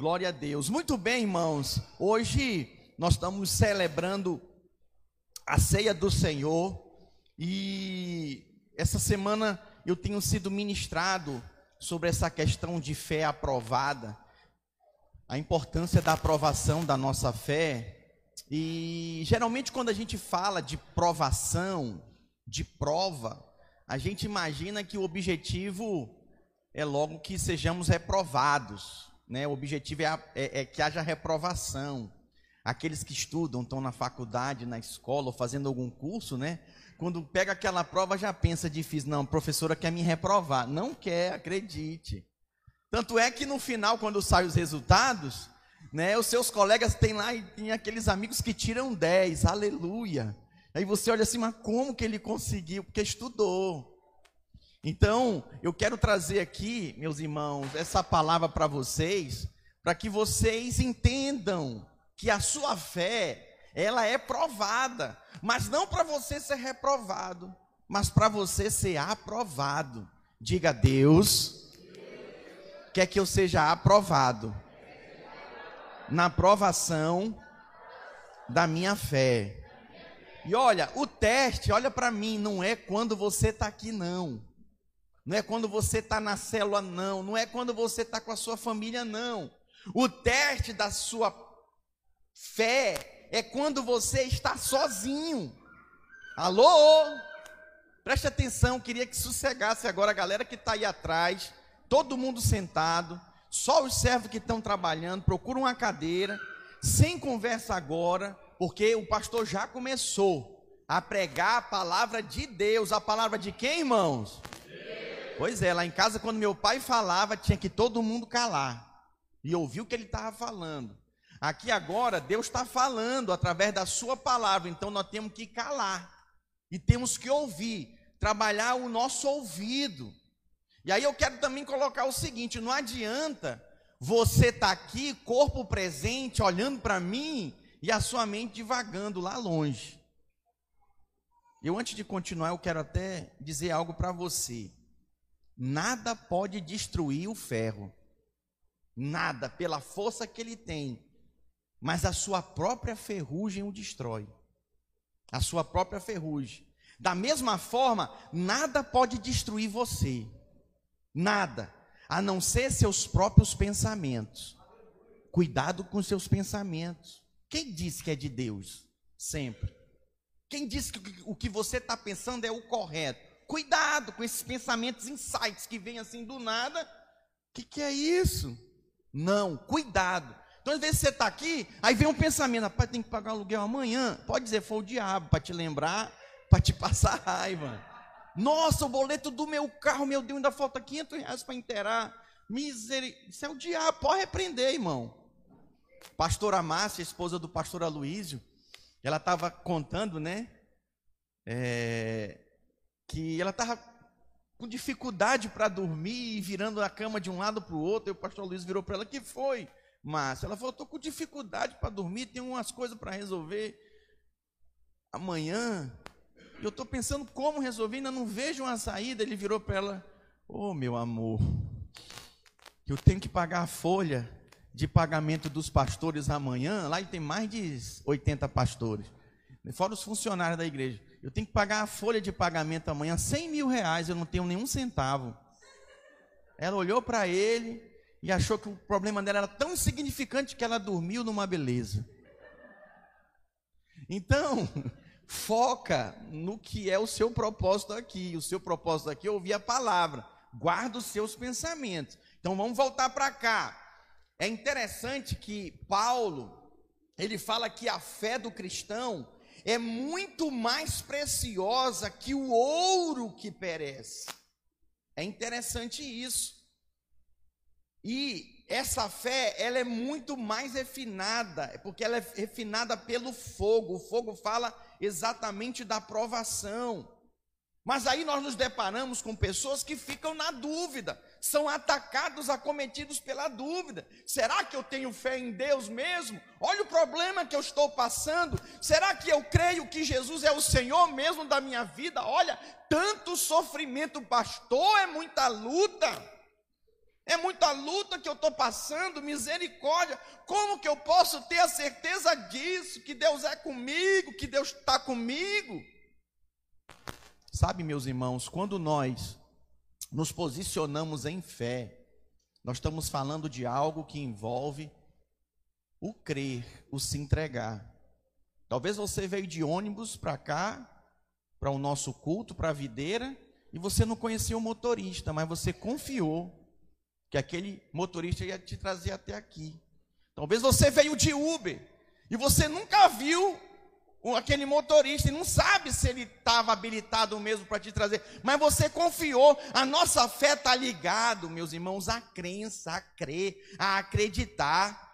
Glória a Deus. Muito bem, irmãos. Hoje nós estamos celebrando a ceia do Senhor e essa semana eu tenho sido ministrado sobre essa questão de fé aprovada, a importância da aprovação da nossa fé. E geralmente quando a gente fala de provação, de prova, a gente imagina que o objetivo é logo que sejamos reprovados, né? O objetivo é, é, é que haja reprovação. Aqueles que estudam, estão na faculdade, na escola ou fazendo algum curso, né? Quando pega aquela prova já pensa difícil, não, a professora quer me reprovar. Não quer, acredite. Tanto é que no final, quando saem os resultados, né, os seus colegas têm lá e tem aqueles amigos que tiram 10, aleluia. Aí você olha assim, mas como que ele conseguiu? Porque estudou. Então, eu quero trazer aqui, meus irmãos, essa palavra para vocês, para que vocês entendam que a sua fé, ela é provada, mas não para você ser reprovado, mas para você ser aprovado. Diga, Deus, quer que eu seja aprovado na aprovação da minha fé. E olha, o teste, olha para mim, não é quando você está aqui, não. Não é quando você está na célula, não. Não é quando você está com a sua família, não. O teste da sua fé é quando você está sozinho. Alô? Preste atenção, queria que sossegasse agora a galera que está aí atrás, todo mundo sentado, só os servos que estão trabalhando, procura uma cadeira, sem conversa agora, porque o pastor já começou a pregar a palavra de Deus. A palavra de quem, irmãos? Pois é, lá em casa, quando meu pai falava, tinha que todo mundo calar e ouvir o que ele estava falando. Aqui agora, Deus está falando através da Sua palavra, então nós temos que calar e temos que ouvir, trabalhar o nosso ouvido. E aí eu quero também colocar o seguinte: não adianta você estar tá aqui, corpo presente, olhando para mim e a sua mente divagando lá longe. Eu, antes de continuar, eu quero até dizer algo para você. Nada pode destruir o ferro, nada, pela força que ele tem, mas a sua própria ferrugem o destrói. A sua própria ferrugem. Da mesma forma, nada pode destruir você, nada, a não ser seus próprios pensamentos. Cuidado com seus pensamentos. Quem disse que é de Deus? Sempre. Quem disse que o que você está pensando é o correto? Cuidado com esses pensamentos, insights que vêm assim do nada. O que, que é isso? Não, cuidado. Então, às vezes você está aqui, aí vem um pensamento, rapaz, tem que pagar aluguel amanhã. Pode dizer, foi o diabo, para te lembrar, para te passar raiva. Nossa, o boleto do meu carro, meu Deus, ainda falta 500 reais para inteirar. Misericórdia, isso é o diabo, pode repreender, irmão. Pastora Márcia, esposa do pastor Aloísio, ela estava contando, né? É, que ela estava com dificuldade para dormir virando a cama de um lado para o outro. E o pastor Luiz virou para ela: que foi, Márcia? Ela falou: estou com dificuldade para dormir, tenho umas coisas para resolver amanhã. Eu estou pensando como resolver, ainda não vejo uma saída. Ele virou para ela: Ô oh, meu amor, eu tenho que pagar a folha de pagamento dos pastores amanhã, lá tem mais de 80 pastores, fora os funcionários da igreja. Eu tenho que pagar a folha de pagamento amanhã, 100 mil reais, eu não tenho nenhum centavo. Ela olhou para ele e achou que o problema dela era tão insignificante que ela dormiu numa beleza. Então, foca no que é o seu propósito aqui. O seu propósito aqui é ouvir a palavra. Guarda os seus pensamentos. Então vamos voltar para cá. É interessante que Paulo, ele fala que a fé do cristão é muito mais preciosa que o ouro que perece. É interessante isso. E essa fé, ela é muito mais refinada, porque ela é refinada pelo fogo. O fogo fala exatamente da provação. Mas aí nós nos deparamos com pessoas que ficam na dúvida são atacados, acometidos pela dúvida: será que eu tenho fé em Deus mesmo? Olha o problema que eu estou passando. Será que eu creio que Jesus é o Senhor mesmo da minha vida? Olha, tanto sofrimento, pastor, é muita luta. É muita luta que eu estou passando, misericórdia. Como que eu posso ter a certeza disso? Que Deus é comigo, que Deus está comigo? Sabe, meus irmãos, quando nós nos posicionamos em fé, nós estamos falando de algo que envolve o crer, o se entregar. Talvez você veio de ônibus para cá, para o nosso culto, para a videira, e você não conhecia o motorista, mas você confiou que aquele motorista ia te trazer até aqui. Talvez você veio de Uber e você nunca viu aquele motorista e não sabe se ele estava habilitado mesmo para te trazer, mas você confiou. A nossa fé está ligado, meus irmãos, à crença, a crer, a acreditar.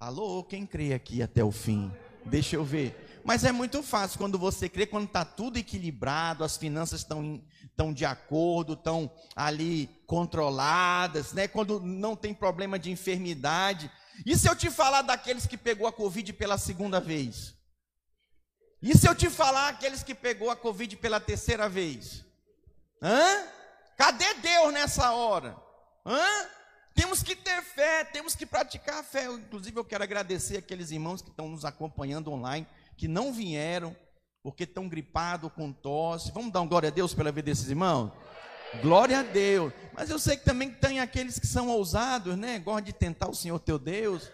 Alô, quem crê aqui até o fim? Deixa eu ver. Mas é muito fácil quando você crê, quando está tudo equilibrado, as finanças estão, estão de acordo, estão ali controladas, né? quando não tem problema de enfermidade. E se eu te falar daqueles que pegou a Covid pela segunda vez? E se eu te falar aqueles que pegou a Covid pela terceira vez? Hã? Cadê Deus nessa hora? Hã? Temos que ter fé, temos que praticar a fé. Inclusive, eu quero agradecer aqueles irmãos que estão nos acompanhando online que não vieram porque estão gripados com tosse. Vamos dar um glória a Deus pela vida desses irmãos? Glória a Deus. Mas eu sei que também tem aqueles que são ousados, né? Gostam de tentar o Senhor teu Deus.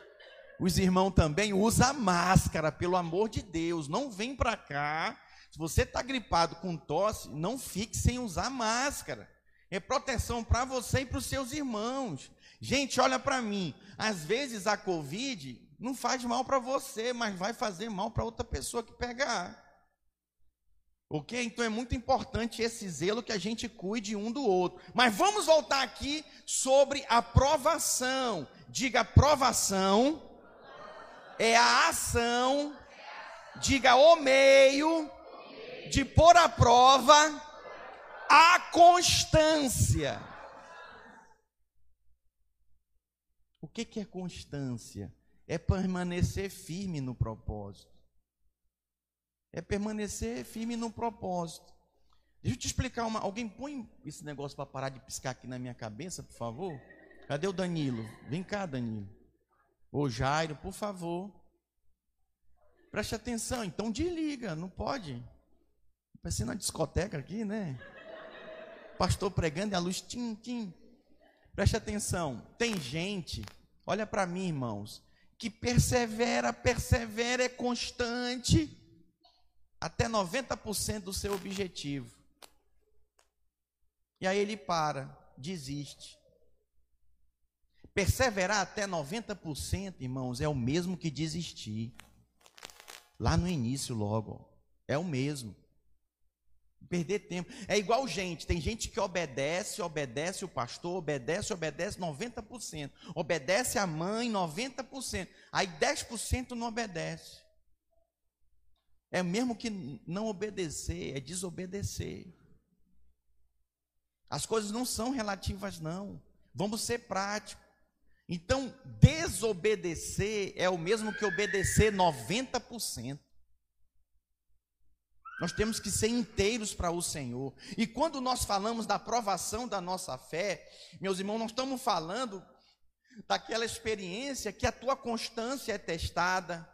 Os irmãos também usa máscara, pelo amor de Deus. Não vem para cá. Se você está gripado com tosse, não fique sem usar máscara. É proteção para você e para os seus irmãos. Gente, olha para mim. Às vezes a Covid não faz mal para você, mas vai fazer mal para outra pessoa que pegar. Ok? Então é muito importante esse zelo que a gente cuide um do outro. Mas vamos voltar aqui sobre a provação. Diga provação é a ação, diga o meio de pôr à prova a constância. O que, que é constância? é permanecer firme no propósito. É permanecer firme no propósito. Deixa eu te explicar uma. Alguém põe esse negócio para parar de piscar aqui na minha cabeça, por favor? Cadê o Danilo? Vem cá, Danilo. Ô Jairo, por favor. Preste atenção. Então desliga, não pode. Parece na discoteca aqui, né? Pastor pregando e a luz tim, tim. Preste atenção. Tem gente, olha para mim, irmãos que persevera, persevera, é constante até 90% do seu objetivo. E aí ele para, desiste. Perseverar até 90%, irmãos, é o mesmo que desistir. Lá no início, logo, é o mesmo. Perder tempo. É igual gente, tem gente que obedece, obedece o pastor, obedece, obedece 90%. Obedece a mãe 90%. Aí 10% não obedece. É mesmo que não obedecer, é desobedecer. As coisas não são relativas, não. Vamos ser práticos. Então, desobedecer é o mesmo que obedecer 90%. Nós temos que ser inteiros para o Senhor. E quando nós falamos da aprovação da nossa fé, meus irmãos, nós estamos falando daquela experiência que a tua constância é testada,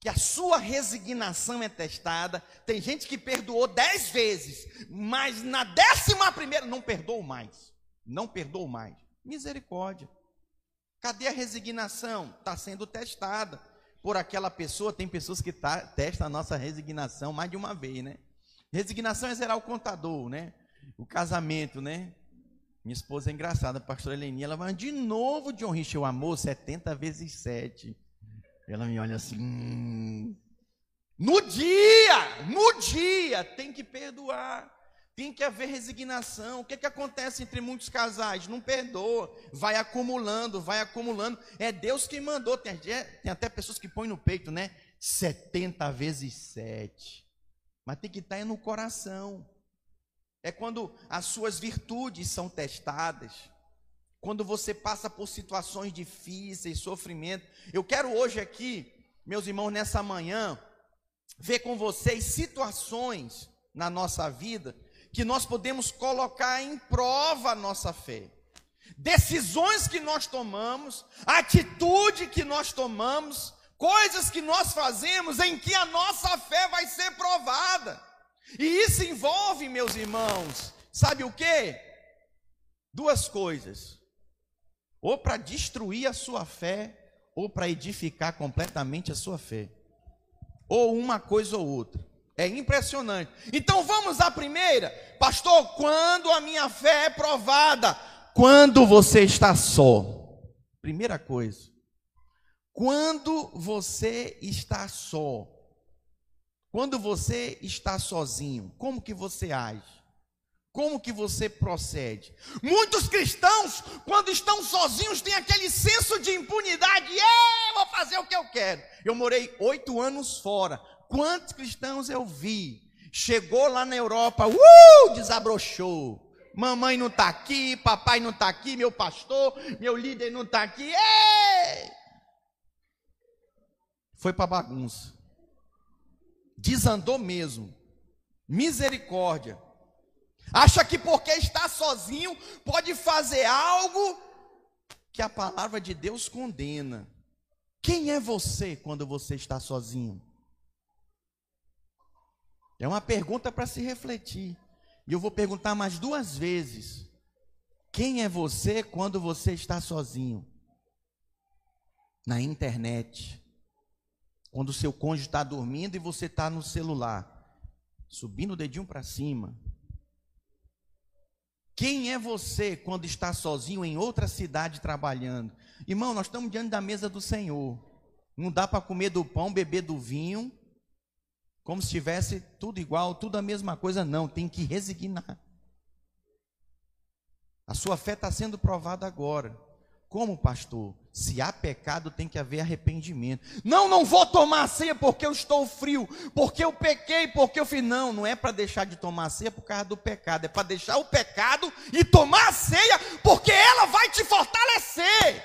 que a sua resignação é testada. Tem gente que perdoou dez vezes, mas na décima primeira não perdoou mais. Não perdoou mais. Misericórdia. Cadê a resignação? Está sendo testada por aquela pessoa, tem pessoas que tá, testam a nossa resignação mais de uma vez, né? Resignação é zerar o contador, né? O casamento, né? Minha esposa é engraçada, a pastora Eleni, ela vai de novo John Rich, o amor, 70 vezes 7. Ela me olha assim, hum. no dia, no dia, tem que perdoar. Tem que haver resignação. O que, que acontece entre muitos casais? Não perdoa, vai acumulando, vai acumulando. É Deus quem mandou. Tem, tem até pessoas que põem no peito, né? 70 vezes 7. Mas tem que estar tá no coração. É quando as suas virtudes são testadas. Quando você passa por situações difíceis, sofrimento. Eu quero hoje aqui, meus irmãos, nessa manhã, ver com vocês situações na nossa vida que nós podemos colocar em prova a nossa fé. decisões que nós tomamos, atitude que nós tomamos, coisas que nós fazemos em que a nossa fé vai ser provada. E isso envolve, meus irmãos, sabe o que? Duas coisas: ou para destruir a sua fé, ou para edificar completamente a sua fé. Ou uma coisa ou outra. É impressionante. Então vamos à primeira. Pastor, quando a minha fé é provada? Quando você está só. Primeira coisa. Quando você está só. Quando você está sozinho, como que você age? Como que você procede? Muitos cristãos, quando estão sozinhos, têm aquele senso de impunidade. Eu vou fazer o que eu quero. Eu morei oito anos fora. Quantos cristãos eu vi? Chegou lá na Europa, uh, desabrochou. Mamãe não está aqui, papai não está aqui, meu pastor, meu líder não está aqui. Ei! Foi para bagunça. Desandou mesmo. Misericórdia. Acha que porque está sozinho pode fazer algo que a palavra de Deus condena. Quem é você quando você está sozinho? É uma pergunta para se refletir. E eu vou perguntar mais duas vezes. Quem é você quando você está sozinho? Na internet. Quando o seu cônjuge está dormindo e você está no celular, subindo o dedinho para cima. Quem é você quando está sozinho em outra cidade trabalhando? Irmão, nós estamos diante da mesa do Senhor. Não dá para comer do pão, beber do vinho como se tivesse tudo igual, tudo a mesma coisa. Não, tem que resignar. A sua fé está sendo provada agora. Como pastor? Se há pecado, tem que haver arrependimento. Não, não vou tomar a ceia porque eu estou frio, porque eu pequei, porque eu fiz. Não, não é para deixar de tomar a ceia por causa do pecado, é para deixar o pecado e tomar a ceia, porque ela vai te fortalecer.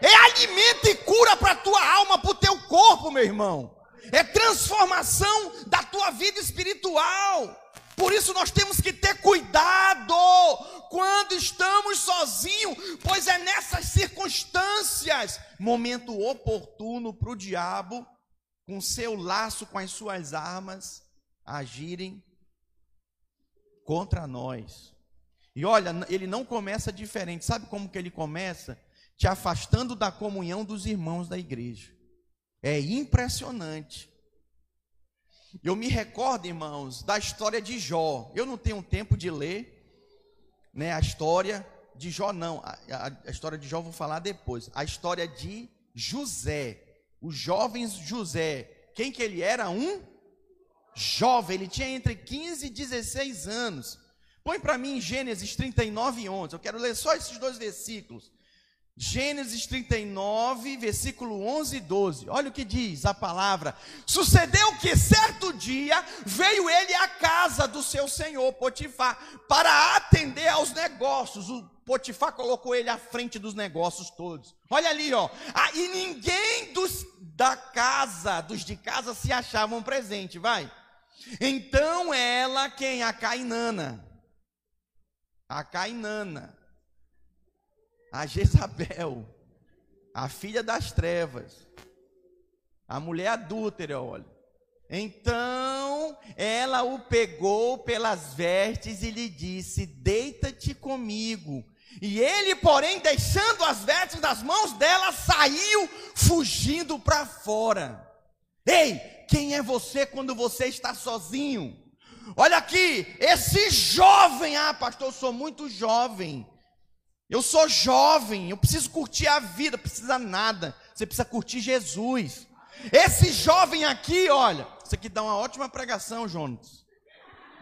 É alimento e cura para a tua alma, para o teu corpo, meu irmão é transformação da tua vida espiritual. Por isso nós temos que ter cuidado quando estamos sozinhos, pois é nessas circunstâncias momento oportuno para o diabo, com seu laço, com as suas armas, agirem contra nós. E olha, ele não começa diferente. Sabe como que ele começa? Te afastando da comunhão dos irmãos da igreja. É impressionante. Eu me recordo, irmãos, da história de Jó. Eu não tenho tempo de ler né, a história de Jó, não. A, a, a história de Jó eu vou falar depois. A história de José. Os jovens José. Quem que ele era? Um jovem. Ele tinha entre 15 e 16 anos. Põe para mim Gênesis 39 e 11. Eu quero ler só esses dois versículos. Gênesis 39, versículo 11 e 12. Olha o que diz a palavra. Sucedeu que certo dia veio ele à casa do seu senhor Potifar para atender aos negócios. O Potifar colocou ele à frente dos negócios todos. Olha ali, ó. Ah, e ninguém dos da casa, dos de casa se achavam presente, vai. Então ela, quem? A Cainana. A Cainana a Jezabel, a filha das trevas, a mulher adúltera, olha. Então ela o pegou pelas vestes e lhe disse: Deita-te comigo. E ele, porém, deixando as vestes das mãos dela, saiu fugindo para fora. Ei, quem é você quando você está sozinho? Olha aqui, esse jovem, ah, pastor, eu sou muito jovem. Eu sou jovem, eu preciso curtir a vida, precisa nada. Você precisa curtir Jesus. Esse jovem aqui, olha, isso aqui dá uma ótima pregação, Jonas.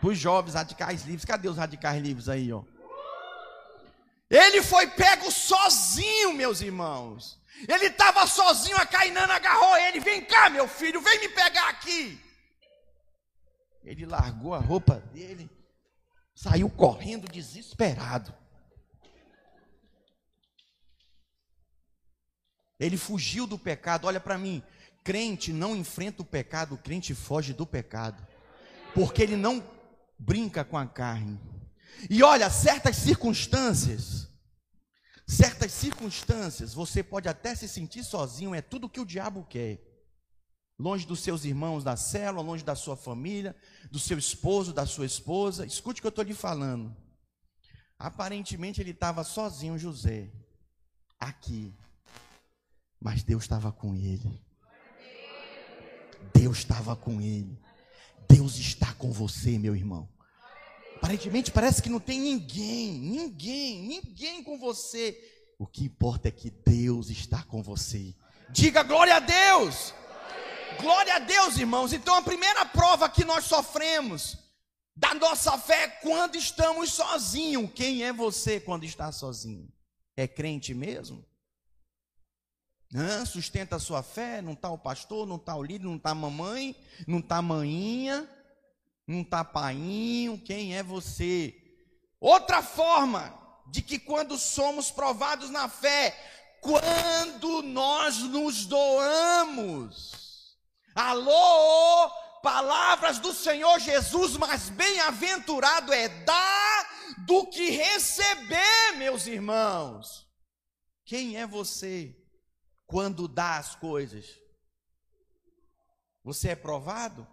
Para os jovens radicais livres. Cadê os radicais livres aí, ó? Ele foi pego sozinho, meus irmãos. Ele estava sozinho, a Cainana agarrou ele. Vem cá, meu filho, vem me pegar aqui. Ele largou a roupa dele, saiu correndo desesperado. Ele fugiu do pecado. Olha para mim, crente não enfrenta o pecado, crente foge do pecado. Porque ele não brinca com a carne. E olha, certas circunstâncias, certas circunstâncias, você pode até se sentir sozinho, é tudo que o diabo quer. Longe dos seus irmãos da célula, longe da sua família, do seu esposo, da sua esposa. Escute o que eu estou lhe falando. Aparentemente ele estava sozinho, José, aqui. Mas Deus estava com ele. Deus estava com ele. Deus está com você, meu irmão. Aparentemente parece que não tem ninguém, ninguém, ninguém com você. O que importa é que Deus está com você. Diga glória a Deus. Glória a Deus, irmãos. Então a primeira prova que nós sofremos da nossa fé é quando estamos sozinhos. Quem é você quando está sozinho? É crente mesmo? Hã? Sustenta a sua fé? Não está o pastor, não está o líder, não está a mamãe, não está a maninha, não está painho. Quem é você? Outra forma de que quando somos provados na fé, quando nós nos doamos. Alô, palavras do Senhor Jesus, mas bem-aventurado é dar do que receber, meus irmãos. Quem é você quando dá as coisas? Você é provado?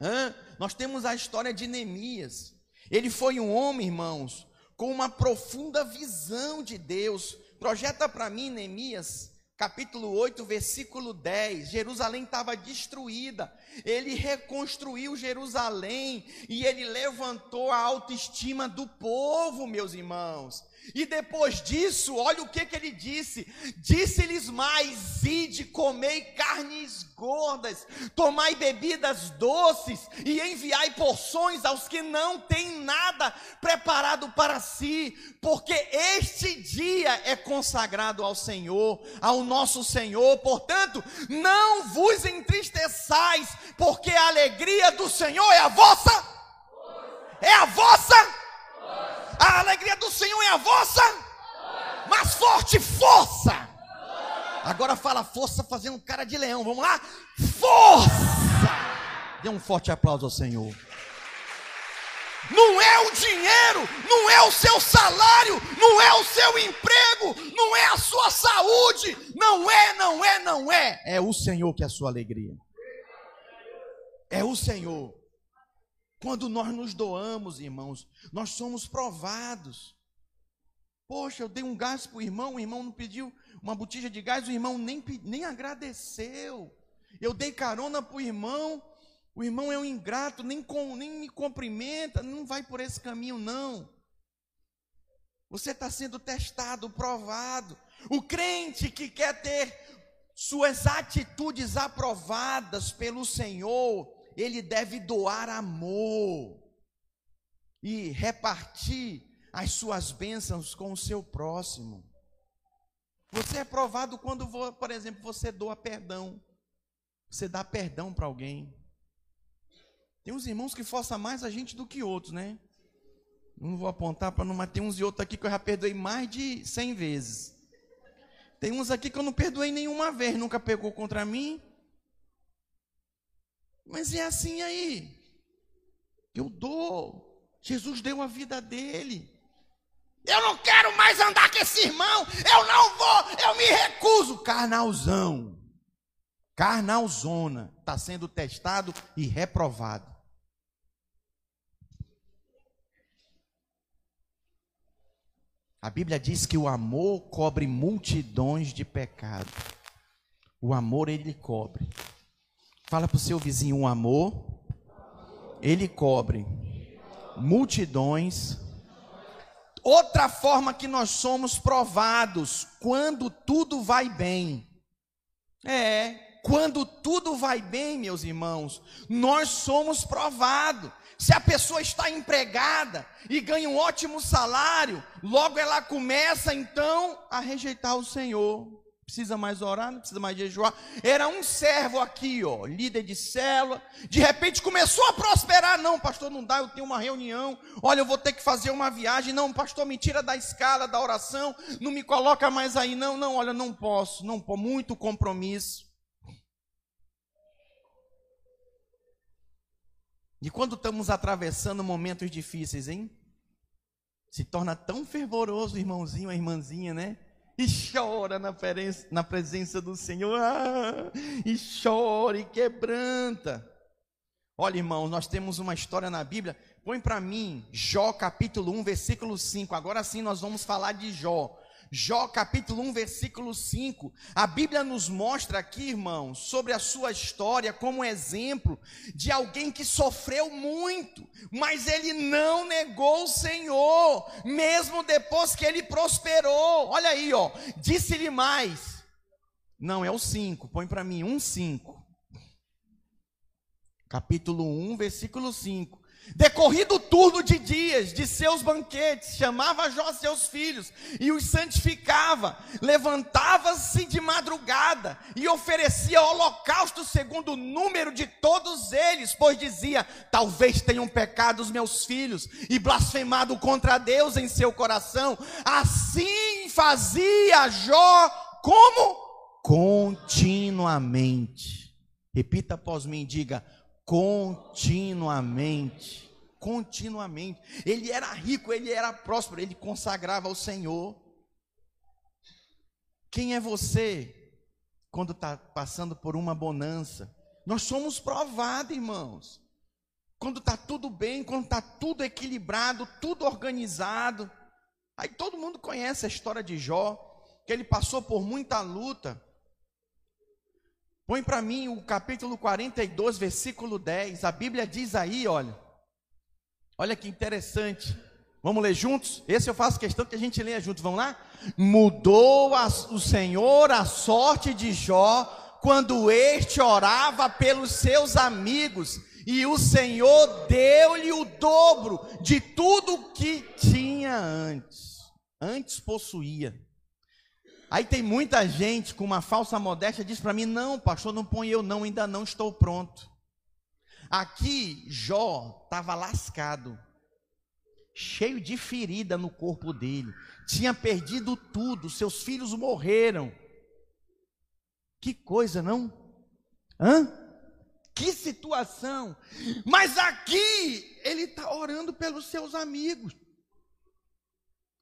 Hã? Nós temos a história de Neemias. Ele foi um homem, irmãos, com uma profunda visão de Deus. Projeta para mim, Neemias, capítulo 8, versículo 10. Jerusalém estava destruída. Ele reconstruiu Jerusalém e ele levantou a autoestima do povo, meus irmãos. E depois disso, olha o que, que ele disse: disse-lhes mais, ide, comei carnes gordas, tomai bebidas doces e enviai porções aos que não têm nada preparado para si, porque este dia é consagrado ao Senhor, ao nosso Senhor. Portanto, não vos entristeçais, porque a alegria do Senhor é a vossa, é a vossa a alegria do Senhor é a vossa, mais forte força. Agora fala força fazendo cara de leão. Vamos lá? Força! Dê um forte aplauso ao Senhor. Não é o dinheiro, não é o seu salário, não é o seu emprego, não é a sua saúde, não é, não é, não é. É o Senhor que é a sua alegria. É o Senhor. Quando nós nos doamos, irmãos, nós somos provados. Poxa, eu dei um gás para o irmão, o irmão não pediu uma botija de gás, o irmão nem, nem agradeceu. Eu dei carona para o irmão, o irmão é um ingrato, nem, com, nem me cumprimenta, não vai por esse caminho, não. Você está sendo testado, provado. O crente que quer ter suas atitudes aprovadas pelo Senhor, ele deve doar amor e repartir as suas bênçãos com o seu próximo. Você é provado quando, por exemplo, você doa perdão. Você dá perdão para alguém. Tem uns irmãos que forçam mais a gente do que outros, né? Não vou apontar para não, mas tem uns e outros aqui que eu já perdoei mais de cem vezes. Tem uns aqui que eu não perdoei nenhuma vez, nunca pegou contra mim, mas é assim aí. Eu dou. Jesus deu a vida dele. Eu não quero mais andar com esse irmão. Eu não vou. Eu me recuso. Carnalzão. Carnalzona. Está sendo testado e reprovado. A Bíblia diz que o amor cobre multidões de pecados. O amor ele cobre. Fala para o seu vizinho: um amor, ele cobre multidões. Outra forma que nós somos provados, quando tudo vai bem. É, quando tudo vai bem, meus irmãos, nós somos provados. Se a pessoa está empregada e ganha um ótimo salário, logo ela começa então a rejeitar o Senhor precisa mais orar, não precisa mais jejuar. Era um servo aqui, ó, líder de célula. De repente começou a prosperar. Não, pastor, não dá, eu tenho uma reunião. Olha, eu vou ter que fazer uma viagem. Não, pastor, me tira da escala da oração. Não me coloca mais aí. Não, não, olha, não posso. Não. Muito compromisso. E quando estamos atravessando momentos difíceis, hein? se torna tão fervoroso, irmãozinho, a irmãzinha, né? E chora na presença, na presença do Senhor, ah, e chora e quebranta. Olha, irmãos, nós temos uma história na Bíblia. Põe para mim Jó capítulo 1, versículo 5. Agora sim nós vamos falar de Jó. Jó capítulo 1, versículo 5. A Bíblia nos mostra aqui, irmãos, sobre a sua história como exemplo de alguém que sofreu muito, mas ele não negou o Senhor, mesmo depois que ele prosperou. Olha aí, ó. Disse-lhe mais. Não, é o 5. Põe para mim, 1, 5. Capítulo 1, versículo 5. Decorrido o turno de dias de seus banquetes, chamava Jó seus filhos e os santificava. Levantava-se de madrugada e oferecia holocausto segundo o número de todos eles, pois dizia: Talvez tenham pecado os meus filhos e blasfemado contra Deus em seu coração. Assim fazia Jó, como? Continuamente. Repita após mim, diga: continuamente. Continuamente. Ele era rico, ele era próspero, ele consagrava ao Senhor. Quem é você quando está passando por uma bonança? Nós somos provados, irmãos. Quando está tudo bem, quando está tudo equilibrado, tudo organizado. Aí todo mundo conhece a história de Jó, que ele passou por muita luta, Põe para mim o capítulo 42, versículo 10. A Bíblia diz aí, olha. Olha que interessante. Vamos ler juntos? Esse eu faço questão que a gente leia juntos. Vamos lá? Mudou a, o Senhor a sorte de Jó quando este orava pelos seus amigos, e o Senhor deu-lhe o dobro de tudo que tinha antes. Antes possuía. Aí tem muita gente com uma falsa modéstia diz para mim: "Não, pastor, não põe eu não, ainda não estou pronto". Aqui Jó estava lascado, cheio de ferida no corpo dele, tinha perdido tudo, seus filhos morreram. Que coisa, não? Hã? Que situação! Mas aqui ele está orando pelos seus amigos.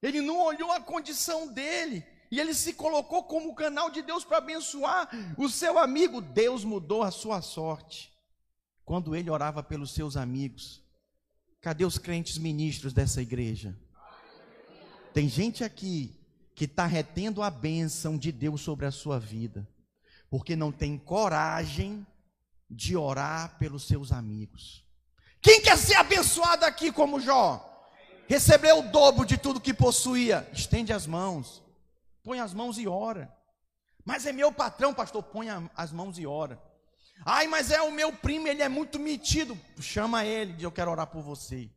Ele não olhou a condição dele. E ele se colocou como canal de Deus para abençoar o seu amigo. Deus mudou a sua sorte quando ele orava pelos seus amigos. Cadê os crentes ministros dessa igreja? Tem gente aqui que está retendo a bênção de Deus sobre a sua vida, porque não tem coragem de orar pelos seus amigos. Quem quer ser abençoado aqui como Jó? Recebeu o dobro de tudo que possuía. Estende as mãos. Põe as mãos e ora. Mas é meu patrão, pastor, põe as mãos e ora. Ai, mas é o meu primo, ele é muito metido. Chama ele, diz: Eu quero orar por você.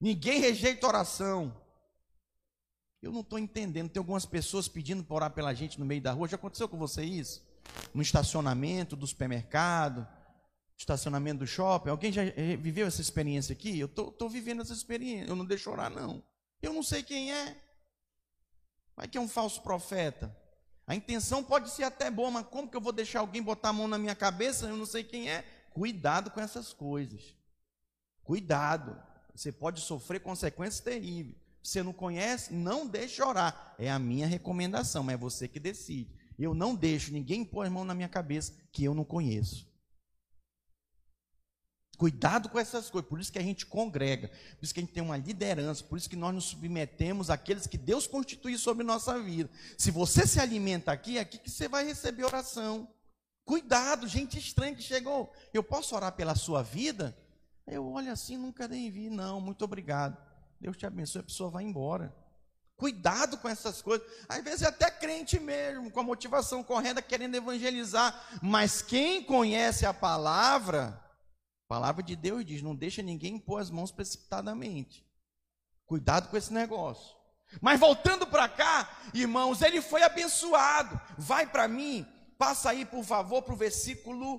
Ninguém rejeita oração. Eu não estou entendendo. Tem algumas pessoas pedindo para orar pela gente no meio da rua. Já aconteceu com você isso? No estacionamento do supermercado, estacionamento do shopping. Alguém já viveu essa experiência aqui? Eu estou vivendo essa experiência. Eu não deixo orar, não. Eu não sei quem é. Vai que é um falso profeta. A intenção pode ser até boa, mas como que eu vou deixar alguém botar a mão na minha cabeça? Eu não sei quem é. Cuidado com essas coisas. Cuidado. Você pode sofrer consequências terríveis. Você não conhece, não deixe orar. É a minha recomendação, mas é você que decide. Eu não deixo ninguém pôr a mão na minha cabeça que eu não conheço. Cuidado com essas coisas, por isso que a gente congrega, por isso que a gente tem uma liderança, por isso que nós nos submetemos àqueles que Deus constitui sobre nossa vida. Se você se alimenta aqui, é aqui que você vai receber oração. Cuidado, gente estranha que chegou. Eu posso orar pela sua vida? Eu olho assim, nunca nem vi, não, muito obrigado. Deus te abençoe, a pessoa vai embora. Cuidado com essas coisas. Às vezes é até crente mesmo, com a motivação correta, querendo evangelizar. Mas quem conhece a palavra, palavra de Deus diz: não deixa ninguém pôr as mãos precipitadamente. Cuidado com esse negócio. Mas voltando para cá, irmãos, ele foi abençoado. Vai para mim, passa aí, por favor, para o versículo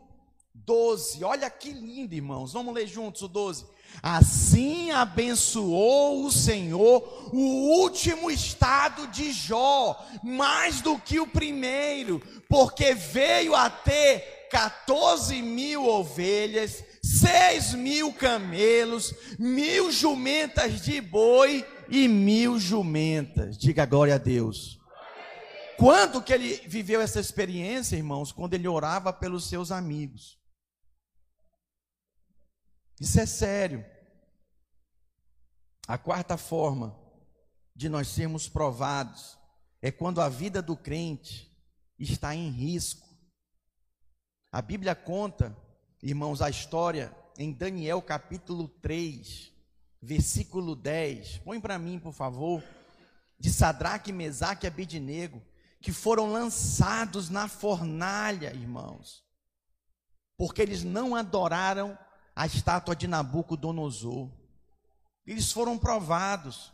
12. Olha que lindo, irmãos. Vamos ler juntos o 12. Assim abençoou o Senhor o último estado de Jó, mais do que o primeiro, porque veio a ter 14 mil ovelhas seis mil camelos, mil jumentas de boi e mil jumentas. Diga glória a Deus. Quando que ele viveu essa experiência, irmãos? Quando ele orava pelos seus amigos. Isso é sério. A quarta forma de nós sermos provados é quando a vida do crente está em risco. A Bíblia conta, irmãos, a história em Daniel capítulo 3, versículo 10. Põe para mim, por favor. De Sadraque, Mesaque e Abidnego, que foram lançados na fornalha, irmãos. Porque eles não adoraram a estátua de Nabucodonosor. Eles foram provados.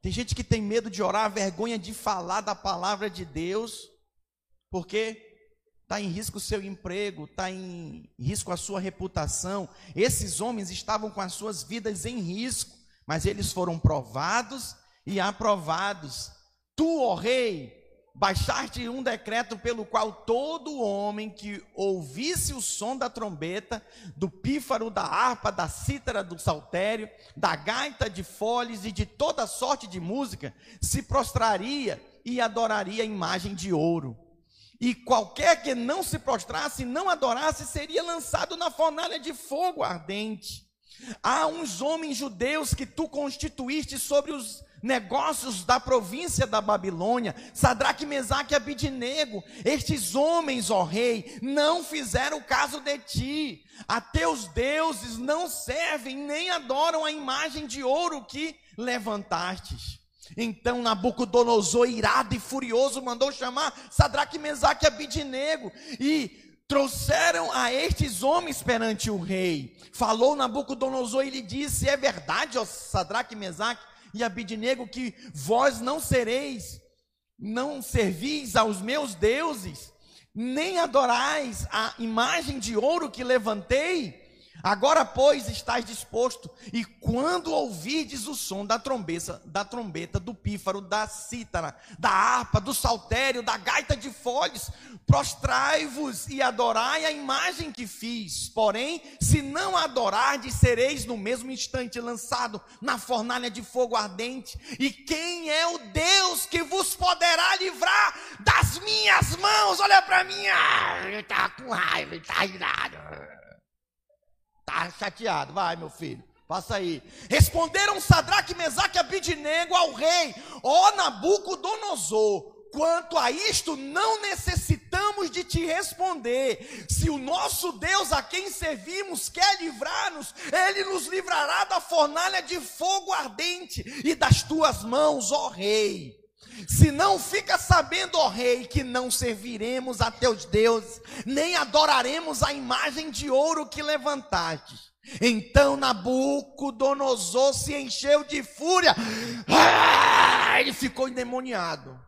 Tem gente que tem medo de orar, vergonha de falar da palavra de Deus, porque está em risco o seu emprego, está em risco a sua reputação. Esses homens estavam com as suas vidas em risco, mas eles foram provados e aprovados. Tu, ó rei, baixaste um decreto pelo qual todo homem que ouvisse o som da trombeta, do pífaro, da harpa, da cítara, do saltério, da gaita de foles e de toda sorte de música, se prostraria e adoraria a imagem de ouro. E qualquer que não se prostrasse não adorasse seria lançado na fornalha de fogo ardente. Há uns homens judeus que tu constituíste sobre os negócios da província da Babilônia, Sadraque, Mesaque e Abidinego, estes homens, ó rei, não fizeram caso de ti, a teus deuses não servem nem adoram a imagem de ouro que levantastes. Então Nabucodonosor, irado e furioso, mandou chamar Sadraque, Mesaque e Abidinego e trouxeram a estes homens perante o rei. Falou Nabucodonosor e lhe disse: É verdade, ó Sadraque, Mesaque e Abidnego que vós não sereis, não servis aos meus deuses, nem adorais a imagem de ouro que levantei. Agora, pois, estás disposto, e quando ouvirdes o som da trombeta, da trombeta, do pífaro, da cítara, da harpa, do saltério, da gaita de folhas, prostrai-vos e adorai a imagem que fiz. Porém, se não adorardes, sereis no mesmo instante lançado na fornalha de fogo ardente. E quem é o Deus que vos poderá livrar das minhas mãos? Olha para mim, ah, está com raiva, ele está irado. Está chateado, vai meu filho. Passa aí. Responderam Sadraque, Mesaque e Abidnego ao rei, ó Nabucodonosor, quanto a isto não necessitamos de te responder. Se o nosso Deus a quem servimos quer livrar-nos, ele nos livrará da fornalha de fogo ardente e das tuas mãos, ó rei. Se não fica sabendo, ó rei, que não serviremos a teus deuses, nem adoraremos a imagem de ouro que levantaste. Então Nabucodonosor se encheu de fúria, ah, ele ficou endemoniado.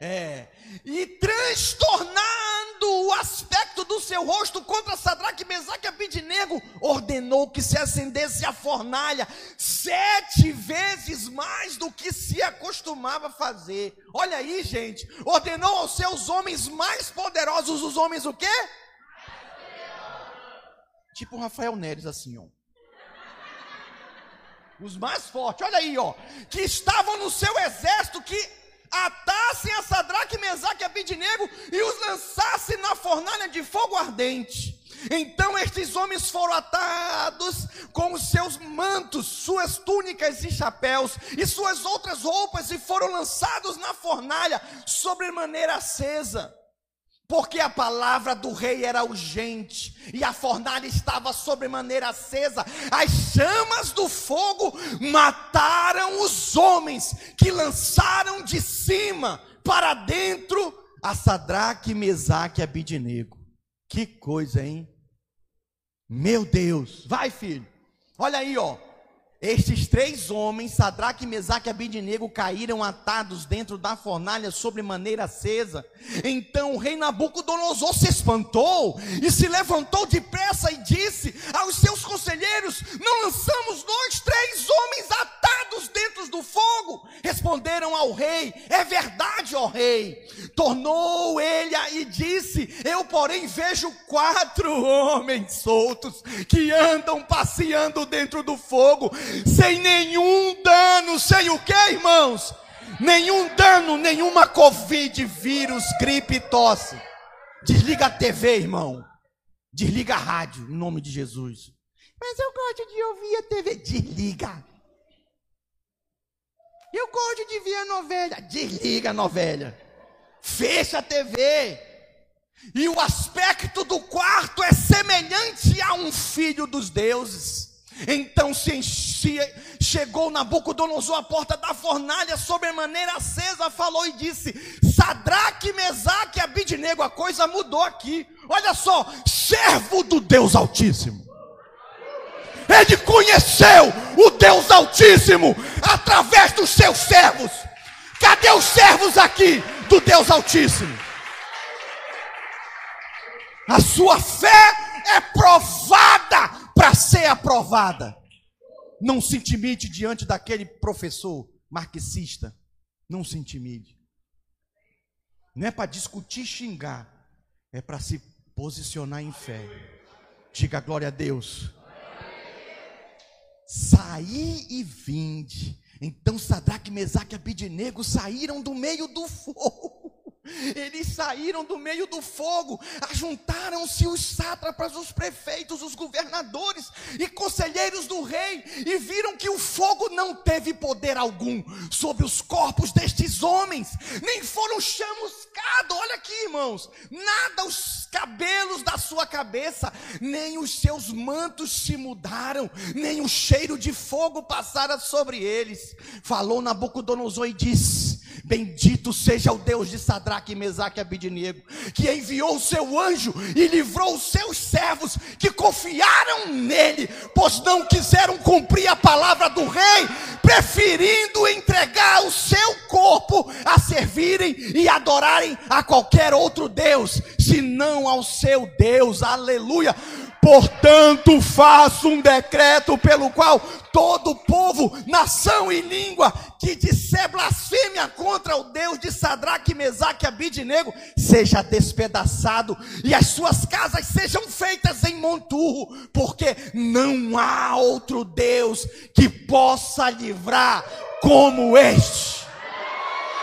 É, e transtornando o aspecto do seu rosto contra Sadraque, Mesaque e Abidnego, ordenou que se acendesse a fornalha sete vezes mais do que se acostumava fazer. Olha aí, gente, ordenou aos seus homens mais poderosos, os homens o quê? Tipo Rafael Neres assim, ó. Os mais fortes, olha aí, ó, que estavam no seu exército que atassem a Sadraque, Mesaque e Abidnego e os lançassem na fornalha de fogo ardente. Então estes homens foram atados com os seus mantos, suas túnicas e chapéus e suas outras roupas e foram lançados na fornalha sobremaneira acesa porque a palavra do rei era urgente, e a fornalha estava sobremaneira acesa, as chamas do fogo mataram os homens que lançaram de cima para dentro a Sadraque, Mesaque e Abidinego. Que coisa, hein? Meu Deus, vai filho, olha aí, ó. Estes três homens, Sadraque, Mesaque e Abidnego, caíram atados dentro da fornalha sobre maneira acesa. Então o rei Nabucodonosor se espantou e se levantou depressa e disse aos seus conselheiros: Não lançamos nós três homens atados dentro do fogo? Responderam ao rei: É verdade, ó rei. Tornou ele e disse: Eu, porém, vejo quatro homens soltos que andam passeando dentro do fogo, sem nenhum dano, sem o que, irmãos? Nenhum dano, nenhuma Covid, vírus, gripe, tosse. Desliga a TV, irmão. Desliga a rádio, em nome de Jesus. Mas eu gosto de ouvir a TV. Desliga. Eu gosto de ver a novela. Desliga a novela. Fecha a TV. E o aspecto do quarto é semelhante a um filho dos deuses. Então se enchia, chegou Nabucodonosor à porta da fornalha, sobremaneira acesa, falou e disse: Sadraque, Mesaque e a coisa mudou aqui. Olha só, servo do Deus Altíssimo. Ele conheceu o Deus Altíssimo através dos seus servos. Cadê os servos aqui do Deus Altíssimo? A sua fé é provada para ser aprovada. Não se intimide diante daquele professor marxista. Não se intimide. Não é para discutir, xingar. É para se posicionar em fé. Diga glória a Deus. Saí e vinde. Então Sadraque, Mesaque e Abidinego saíram do meio do fogo. Eles saíram do meio do fogo, ajuntaram-se os sátrapas, os prefeitos, os governadores e conselheiros do rei, e viram que o fogo não teve poder algum sobre os corpos destes homens, nem foram chamuscados. Olha aqui, irmãos, nada os cabelos da sua cabeça, nem os seus mantos se mudaram, nem o cheiro de fogo passara sobre eles. Falou Nabucodonosor e disse: Bendito seja o Deus de Sadraque, Mesaque e Abidinego, que enviou o seu anjo e livrou os seus servos que confiaram nele, pois não quiseram cumprir a palavra do rei, preferindo entregar o seu corpo a servirem e adorarem a qualquer outro Deus, senão ao seu Deus. Aleluia. Portanto, faço um decreto pelo qual todo povo, nação e língua que disser blasfêmia contra o Deus de Sadraque, Mesaque e Abidinego seja despedaçado e as suas casas sejam feitas em monturro, porque não há outro Deus que possa livrar como este.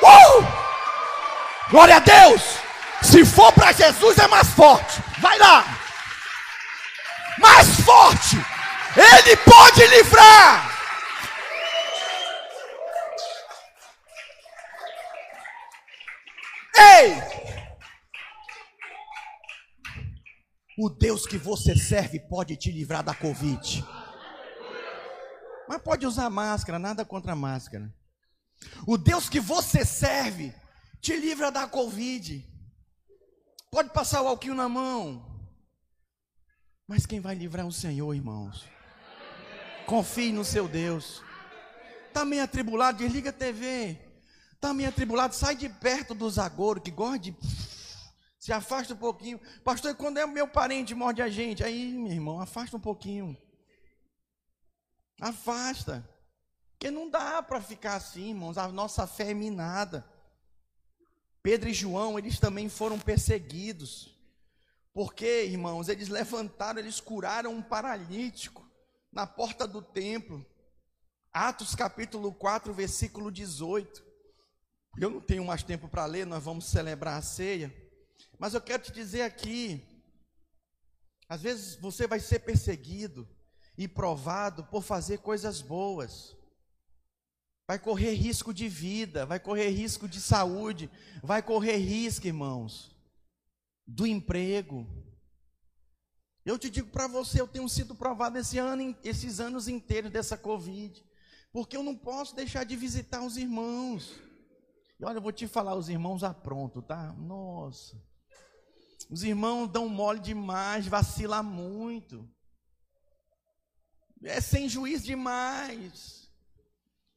Uh! Glória a Deus! Se for para Jesus é mais forte. Vai lá! Mais forte. Ele pode livrar. Ei! O Deus que você serve pode te livrar da Covid. Mas pode usar máscara, nada contra máscara. O Deus que você serve te livra da Covid. Pode passar o alquinho na mão. Mas quem vai livrar é o Senhor, irmãos. Confie no seu Deus. Está meio atribulado, desliga a TV. Está meio atribulado, sai de perto dos agouros que gosta de. Se afasta um pouquinho. Pastor, quando é meu parente morde a gente? Aí, meu irmão, afasta um pouquinho. Afasta. Porque não dá para ficar assim, irmãos. A nossa fé é minada. Pedro e João, eles também foram perseguidos. Porque, irmãos, eles levantaram, eles curaram um paralítico na porta do templo. Atos capítulo 4, versículo 18. Eu não tenho mais tempo para ler, nós vamos celebrar a ceia. Mas eu quero te dizer aqui: às vezes você vai ser perseguido e provado por fazer coisas boas. Vai correr risco de vida, vai correr risco de saúde, vai correr risco, irmãos, do emprego. Eu te digo para você, eu tenho sido provado esse ano, esses anos inteiros dessa Covid, porque eu não posso deixar de visitar os irmãos. E olha, eu vou te falar, os irmãos apronto, tá? Nossa. Os irmãos dão mole demais, vacila muito. É sem juiz demais.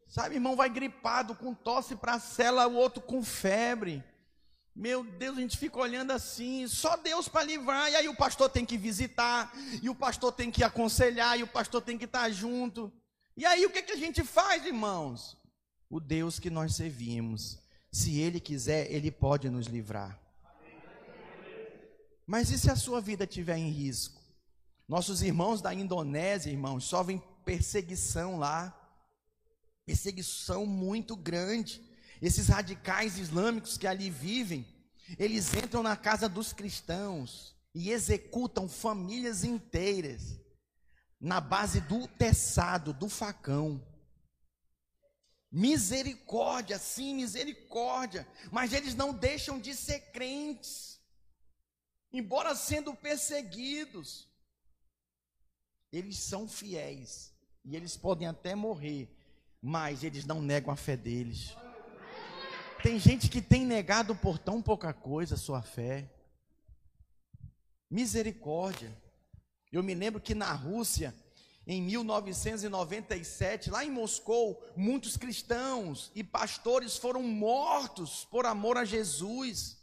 Sabe, irmão vai gripado, com tosse para a cela, o outro com febre. Meu Deus, a gente fica olhando assim, só Deus para livrar, e aí o pastor tem que visitar, e o pastor tem que aconselhar, e o pastor tem que estar junto. E aí o que, que a gente faz, irmãos? o Deus que nós servimos. Se Ele quiser, Ele pode nos livrar. Mas e se a sua vida estiver em risco? Nossos irmãos da Indonésia, irmãos, sofrem perseguição lá. Perseguição muito grande. Esses radicais islâmicos que ali vivem, eles entram na casa dos cristãos e executam famílias inteiras na base do teçado, do facão. Misericórdia, sim, misericórdia. Mas eles não deixam de ser crentes, embora sendo perseguidos. Eles são fiéis e eles podem até morrer, mas eles não negam a fé deles. Tem gente que tem negado por tão pouca coisa a sua fé. Misericórdia. Eu me lembro que na Rússia, em 1997, lá em Moscou, muitos cristãos e pastores foram mortos por amor a Jesus.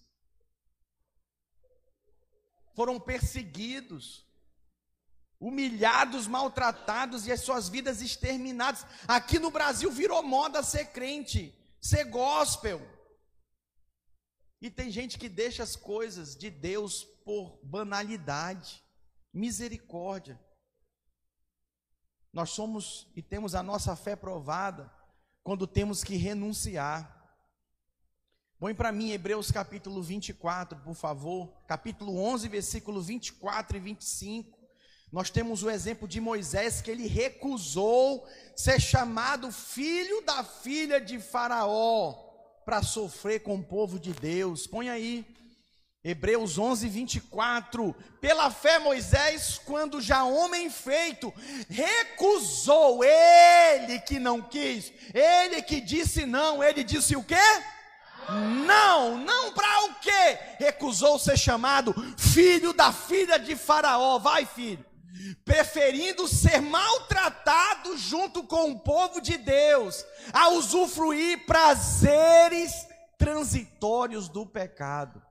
Foram perseguidos, humilhados, maltratados e as suas vidas exterminadas. Aqui no Brasil virou moda ser crente ser gospel. E tem gente que deixa as coisas de Deus por banalidade, misericórdia. Nós somos e temos a nossa fé provada quando temos que renunciar. Põe para mim Hebreus capítulo 24, por favor, capítulo 11, versículo 24 e 25. Nós temos o exemplo de Moisés que ele recusou ser chamado filho da filha de Faraó para sofrer com o povo de Deus. Põe aí. Hebreus 11, 24. Pela fé, Moisés, quando já homem feito, recusou, ele que não quis, ele que disse não, ele disse o quê? Não, não para o quê? Recusou ser chamado filho da filha de Faraó. Vai, filho preferindo ser maltratado junto com o povo de Deus, a usufruir prazeres transitórios do pecado.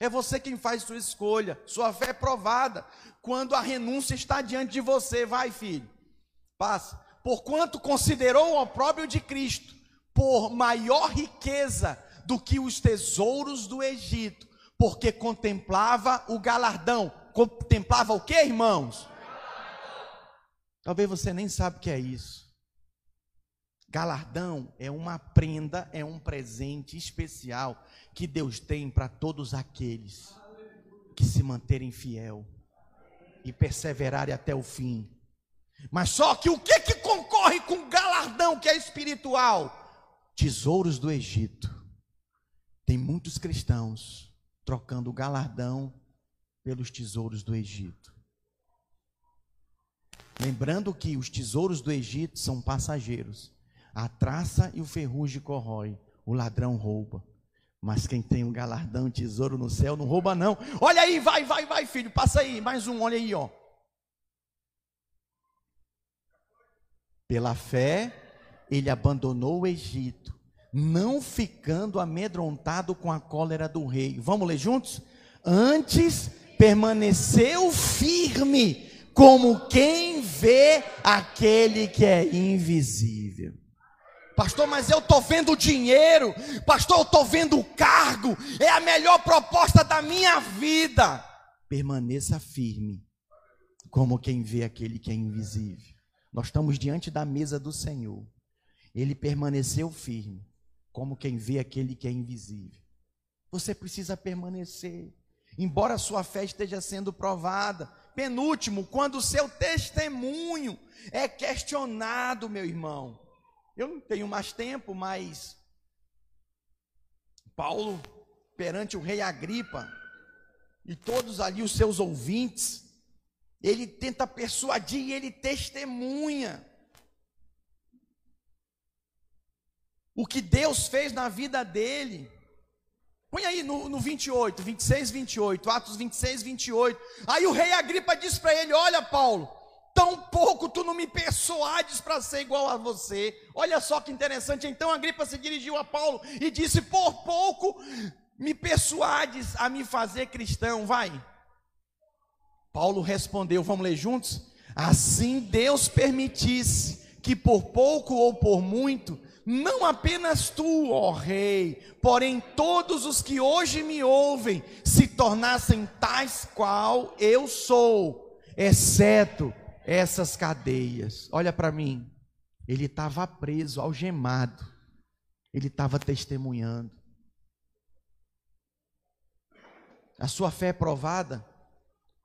É você quem faz sua escolha, sua fé é provada. Quando a renúncia está diante de você, vai, filho, passa. Porquanto considerou o opróbrio de Cristo por maior riqueza do que os tesouros do Egito, porque contemplava o galardão. Contemplava o que, irmãos? Talvez você nem sabe o que é isso. Galardão é uma prenda, é um presente especial que Deus tem para todos aqueles que se manterem fiel e perseverarem até o fim. Mas só que o que que concorre com galardão que é espiritual? Tesouros do Egito. Tem muitos cristãos trocando galardão pelos tesouros do Egito. Lembrando que os tesouros do Egito são passageiros. A traça e o ferrugem corrói, o ladrão rouba. Mas quem tem um galardão, tesouro no céu, não rouba não. Olha aí, vai, vai, vai, filho, passa aí, mais um, olha aí, ó. Pela fé, ele abandonou o Egito, não ficando amedrontado com a cólera do rei. Vamos ler juntos? Antes permaneceu firme como quem vê aquele que é invisível. Pastor, mas eu estou vendo dinheiro, pastor, eu estou vendo o cargo, é a melhor proposta da minha vida. Permaneça firme, como quem vê aquele que é invisível. Nós estamos diante da mesa do Senhor. Ele permaneceu firme, como quem vê aquele que é invisível. Você precisa permanecer, embora sua fé esteja sendo provada, Penúltimo, quando o seu testemunho é questionado, meu irmão. Eu não tenho mais tempo, mas Paulo, perante o rei Agripa e todos ali os seus ouvintes, ele tenta persuadir e ele testemunha o que Deus fez na vida dele. Põe aí no, no 28, 26, 28, Atos 26, 28. Aí o rei Agripa diz para ele: Olha, Paulo, tão pouco tu não me persuades para ser igual a você. Olha só que interessante. Então Agripa se dirigiu a Paulo e disse: Por pouco me persuades a me fazer cristão, vai. Paulo respondeu: Vamos ler juntos? Assim Deus permitisse que por pouco ou por muito não apenas tu, ó Rei, porém todos os que hoje me ouvem se tornassem tais qual eu sou, exceto essas cadeias. Olha para mim, ele estava preso, algemado, ele estava testemunhando. A sua fé é provada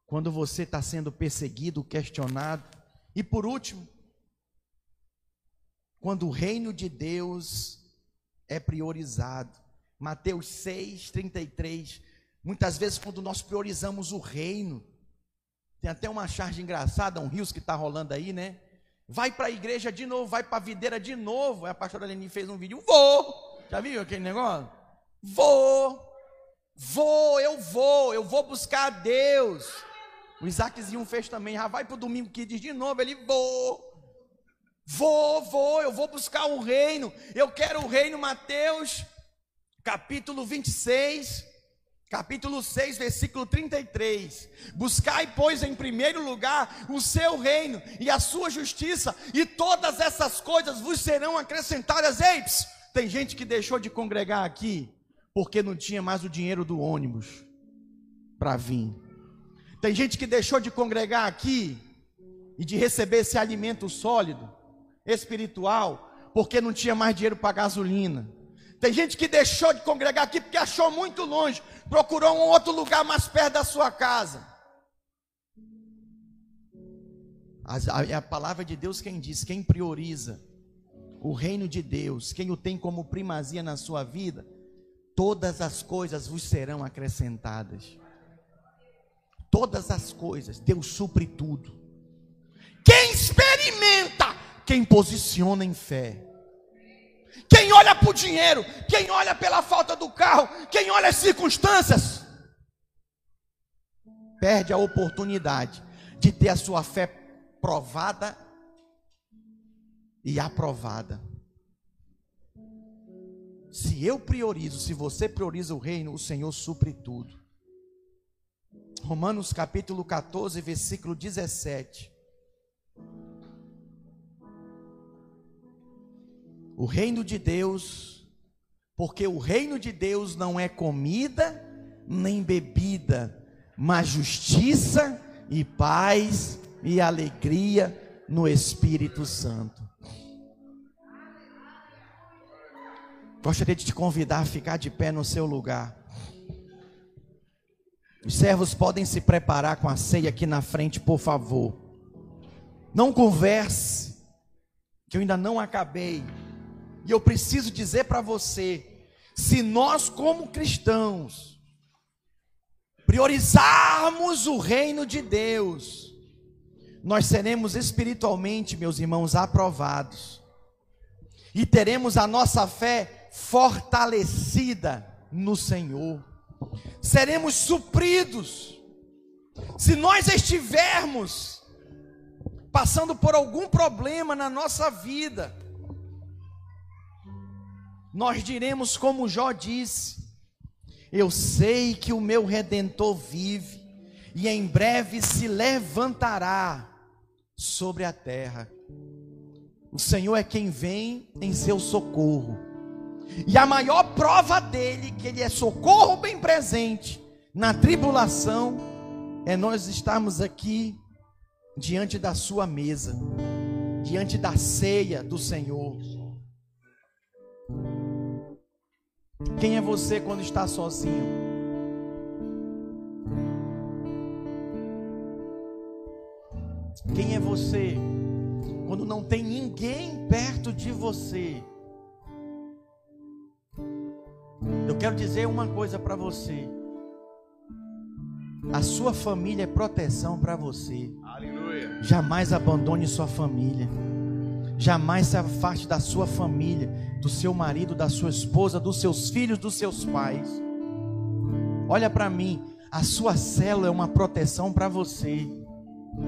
quando você está sendo perseguido, questionado. E por último, quando o reino de Deus é priorizado. Mateus 6, 33. Muitas vezes, quando nós priorizamos o reino, tem até uma charge engraçada, um rios que está rolando aí, né? Vai para a igreja de novo, vai para a videira de novo. A pastora Leni fez um vídeo, vou. Já viu aquele negócio? Vou, vou, eu vou, eu vou buscar a Deus. O Isaaczinho fez também, já vai para o domingo que diz de novo, ele vou. Vou, vou, eu vou buscar o reino. Eu quero o reino, Mateus, capítulo 26, capítulo 6, versículo 33. Buscai, pois, em primeiro lugar o seu reino e a sua justiça, e todas essas coisas vos serão acrescentadas. Ei, tem gente que deixou de congregar aqui porque não tinha mais o dinheiro do ônibus para vir. Tem gente que deixou de congregar aqui e de receber esse alimento sólido espiritual porque não tinha mais dinheiro para gasolina. Tem gente que deixou de congregar aqui porque achou muito longe, procurou um outro lugar mais perto da sua casa. É a palavra de Deus quem diz, quem prioriza o reino de Deus, quem o tem como primazia na sua vida, todas as coisas vos serão acrescentadas. Todas as coisas, Deus supre tudo. Quem experimenta quem posiciona em fé. Quem olha para o dinheiro, quem olha pela falta do carro, quem olha as circunstâncias, perde a oportunidade de ter a sua fé provada e aprovada. Se eu priorizo, se você prioriza o reino, o Senhor supre tudo. Romanos capítulo 14, versículo 17. O reino de Deus, porque o reino de Deus não é comida nem bebida, mas justiça e paz e alegria no Espírito Santo. Gostaria de te convidar a ficar de pé no seu lugar. Os servos podem se preparar com a ceia aqui na frente, por favor. Não converse, que eu ainda não acabei. E eu preciso dizer para você: se nós, como cristãos, priorizarmos o reino de Deus, nós seremos espiritualmente, meus irmãos, aprovados, e teremos a nossa fé fortalecida no Senhor, seremos supridos. Se nós estivermos passando por algum problema na nossa vida, nós diremos como Jó disse: Eu sei que o meu redentor vive e em breve se levantará sobre a terra. O Senhor é quem vem em seu socorro. E a maior prova dele, que ele é socorro bem presente na tribulação, é nós estarmos aqui diante da sua mesa, diante da ceia do Senhor. Quem é você quando está sozinho? Quem é você quando não tem ninguém perto de você? Eu quero dizer uma coisa para você. A sua família é proteção para você. Aleluia. Jamais abandone sua família. Jamais se afaste da sua família, do seu marido, da sua esposa, dos seus filhos, dos seus pais. Olha para mim, a sua célula é uma proteção para você.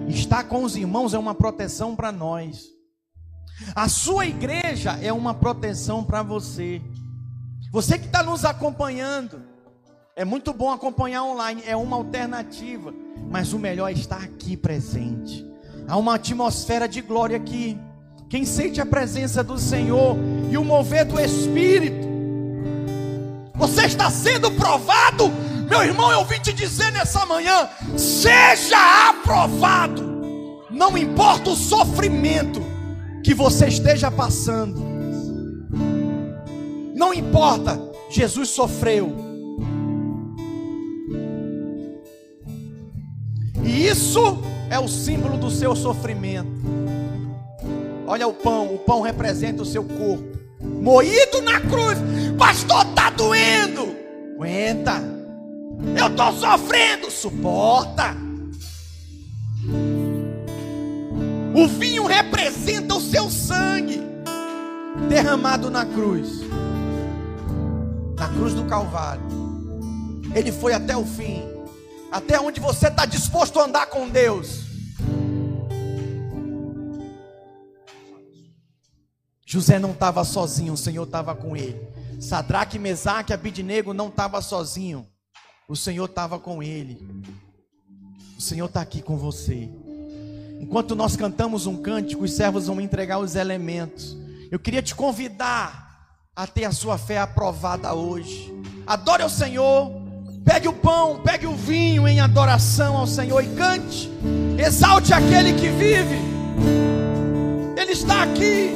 Estar com os irmãos é uma proteção para nós. A sua igreja é uma proteção para você. Você que está nos acompanhando, é muito bom acompanhar online, é uma alternativa, mas o melhor é estar aqui presente. Há uma atmosfera de glória aqui. Quem sente a presença do Senhor e o mover do Espírito. Você está sendo provado, meu irmão. Eu vim te dizer nessa manhã: seja aprovado, não importa o sofrimento que você esteja passando, não importa, Jesus sofreu. E isso é o símbolo do seu sofrimento. Olha o pão, o pão representa o seu corpo. Moído na cruz. Pastor, tá doendo. Aguenta. Eu estou sofrendo. Suporta. O vinho representa o seu sangue derramado na cruz. Na cruz do Calvário. Ele foi até o fim. Até onde você está disposto a andar com Deus. José não estava sozinho, o Senhor estava com ele. Sadraque, Mesaque, Abidnego não estava sozinho. O Senhor estava com ele. O Senhor está aqui com você. Enquanto nós cantamos um cântico, os servos vão entregar os elementos. Eu queria te convidar a ter a sua fé aprovada hoje. Adore ao Senhor. Pegue o pão, pegue o vinho em adoração ao Senhor e cante. Exalte aquele que vive. Ele está aqui.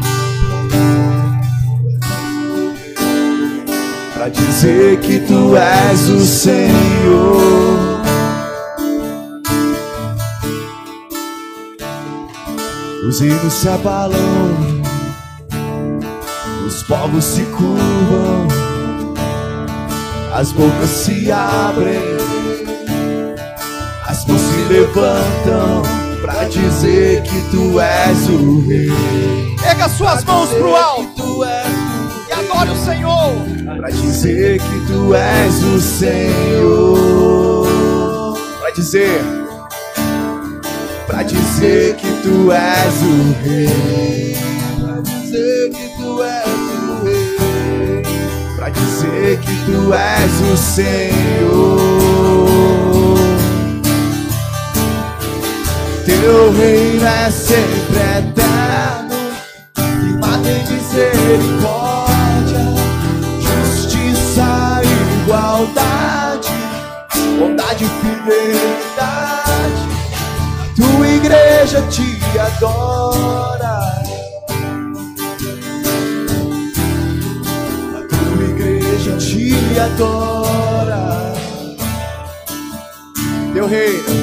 Dizer que tu és o Senhor. Os rios se abalam, os povos se curvam, as bocas se abrem, as mãos se levantam para dizer que tu és o rei. Pega suas mãos pro alto e adore o Senhor. Para dizer que tu és o Senhor. Para dizer Pra dizer que tu és o rei. Pra dizer que tu és o rei. Pra dizer que tu és o Senhor. Teu reino é sempre eterno. E tem misericórdia, bondade e fidelidade tua igreja te adora. A tua igreja te adora. Teu reino,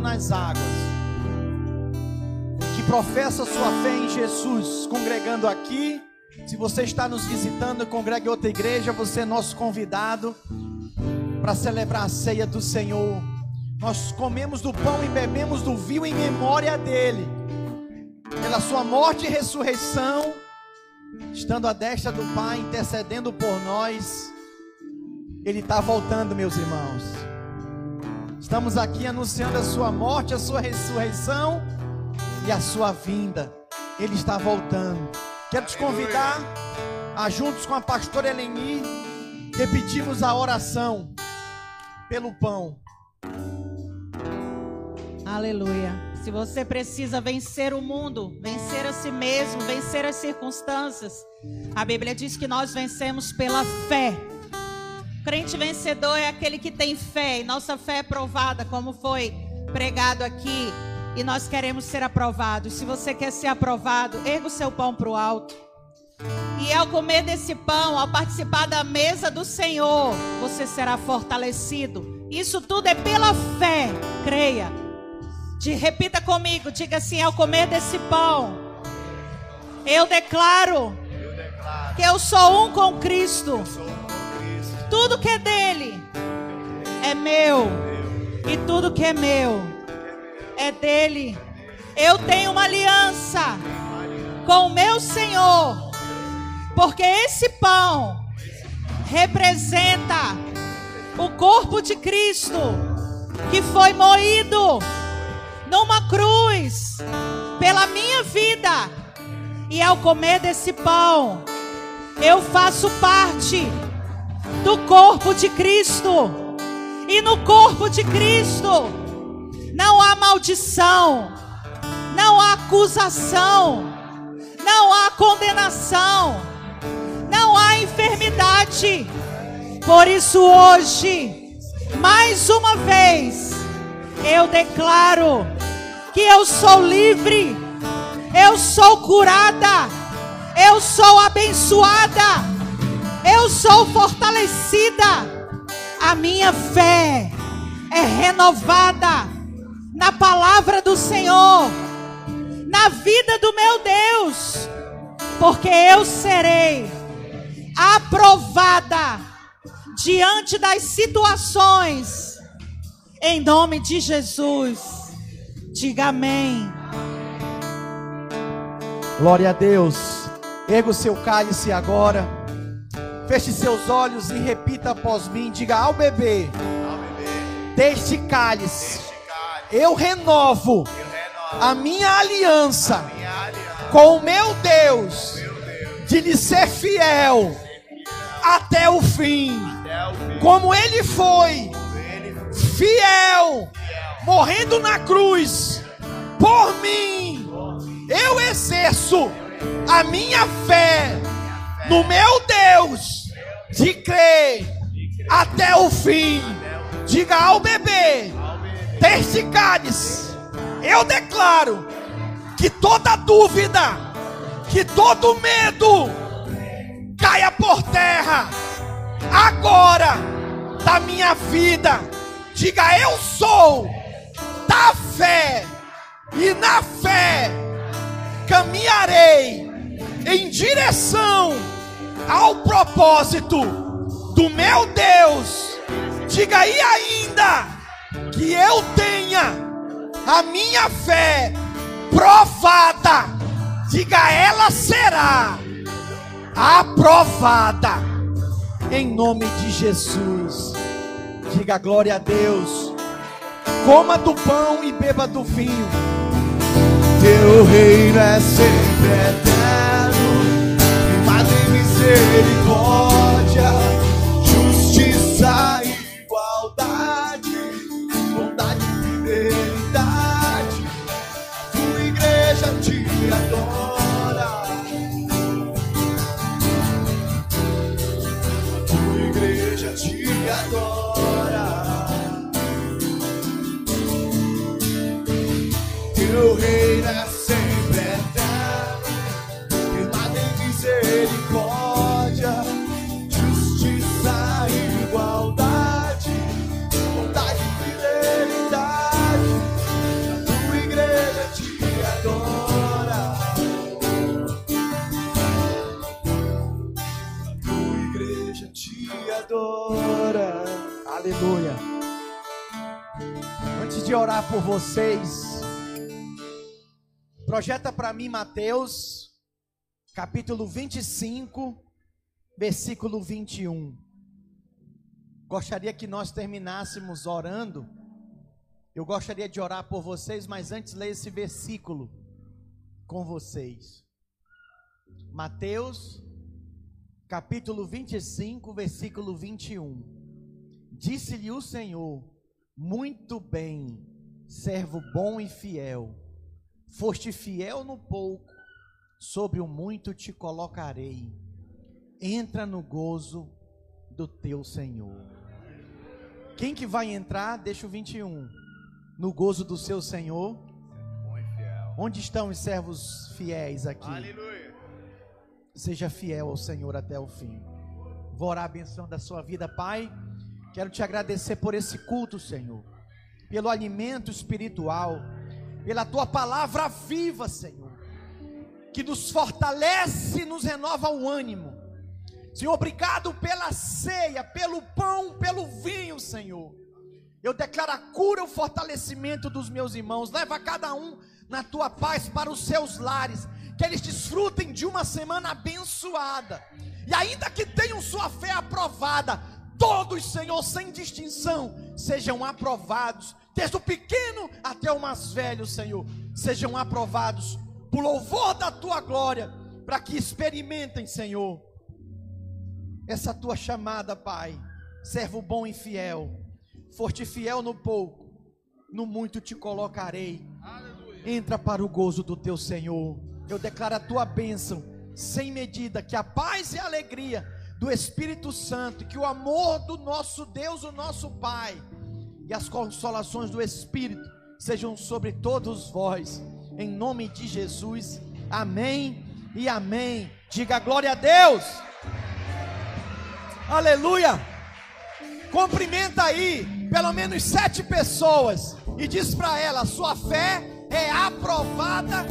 nas águas, que professam sua fé em Jesus, congregando aqui. Se você está nos visitando e congrega em outra igreja, você é nosso convidado para celebrar a ceia do Senhor. Nós comemos do pão e bebemos do vinho em memória dele, pela sua morte e ressurreição, estando à destra do Pai, intercedendo por nós. Ele está voltando, meus irmãos. Estamos aqui anunciando a sua morte, a sua ressurreição e a sua vinda. Ele está voltando. Quero te convidar a juntos com a pastora Eleni repetirmos a oração pelo pão. Aleluia. Se você precisa vencer o mundo, vencer a si mesmo, vencer as circunstâncias, a Bíblia diz que nós vencemos pela fé. O crente vencedor é aquele que tem fé, e nossa fé é provada, como foi pregado aqui, e nós queremos ser aprovados. Se você quer ser aprovado, erga o seu pão para o alto. E ao comer desse pão, ao participar da mesa do Senhor, você será fortalecido. Isso tudo é pela fé, creia. De, repita comigo, diga assim: ao comer desse pão, eu declaro, que eu sou um com Cristo. Tudo que é dele é meu, e tudo que é meu é dele. Eu tenho uma aliança com o meu Senhor, porque esse pão representa o corpo de Cristo que foi moído numa cruz pela minha vida. E ao comer desse pão, eu faço parte do corpo de Cristo. E no corpo de Cristo não há maldição, não há acusação, não há condenação, não há enfermidade. Por isso, hoje, mais uma vez, eu declaro que eu sou livre, eu sou curada, eu sou abençoada, eu sou fortalecida. A minha fé é renovada na palavra do Senhor, na vida do meu Deus, porque eu serei aprovada diante das situações, em nome de Jesus. Diga amém. Glória a Deus. Erga o seu cálice agora. Feche seus olhos e repita após mim. Diga ao bebê. Deste cálice, eu renovo, a minha aliança, com o meu Deus, de lhe ser fiel até o fim. Como ele foi fiel morrendo na cruz por mim, eu exerço a minha fé no meu Deus de crer até o fim. Diga ao bebê, cálice, eu declaro que toda dúvida, que todo medo caia por terra agora da minha vida. Diga eu sou da fé, e na fé caminharei em direção ao propósito do meu Deus. Diga aí ainda que eu tenha a minha fé provada. Diga ela será aprovada em nome de Jesus. Diga glória a Deus. Coma do pão e beba do vinho. Teu reino é sempre eterno, misericórdia, justiça de orar por vocês, projeta para mim Mateus, capítulo 25, versículo 21. Gostaria que nós terminássemos orando. Eu gostaria de orar por vocês, mas antes leia esse versículo. com vocês. Mateus, capítulo 25, versículo 21. Disse-lhe o Senhor: Muito bem, servo bom e fiel. Foste fiel no pouco, sobre o muito te colocarei. Entra no gozo do teu Senhor. Quem que vai entrar? Deixa o 21. No gozo do seu Senhor. Onde estão os servos fiéis aqui? Aleluia. Seja fiel ao Senhor até o fim. Vou orar a benção da sua vida, Pai. Quero te agradecer por esse culto, Senhor. Pelo alimento espiritual. Pela tua palavra viva, Senhor. Que nos fortalece e nos renova o ânimo Senhor, obrigado pela ceia, pelo pão, pelo vinho, Senhor. Eu declaro a cura, o fortalecimento dos meus irmãos. Leva cada um na tua paz para os seus lares. Que eles desfrutem de uma semana abençoada. E ainda que tenham sua fé aprovada, todos, Senhor, sem distinção, sejam aprovados. Desde o pequeno até o mais velho, Senhor, sejam aprovados. Por louvor da tua glória. Para que experimentem, Senhor essa tua chamada, Pai. Servo bom e fiel. Forte fiel no pouco, no muito te colocarei. Entra para o gozo do teu Senhor. Eu declaro a tua bênção sem medida, que a paz e a alegria do Espírito Santo, que o amor do nosso Deus, o nosso Pai, e as consolações do Espírito sejam sobre todos vós, em nome de Jesus. Amém e amém. Diga glória a Deus. Aleluia. Cumprimenta aí pelo menos sete pessoas e diz para ela: sua fé é aprovada,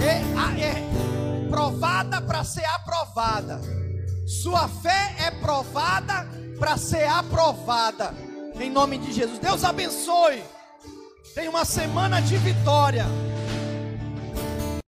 é, é provada para ser aprovada. Sua fé é provada para ser aprovada. Em nome de Jesus. Deus abençoe. Tenha uma semana de vitória.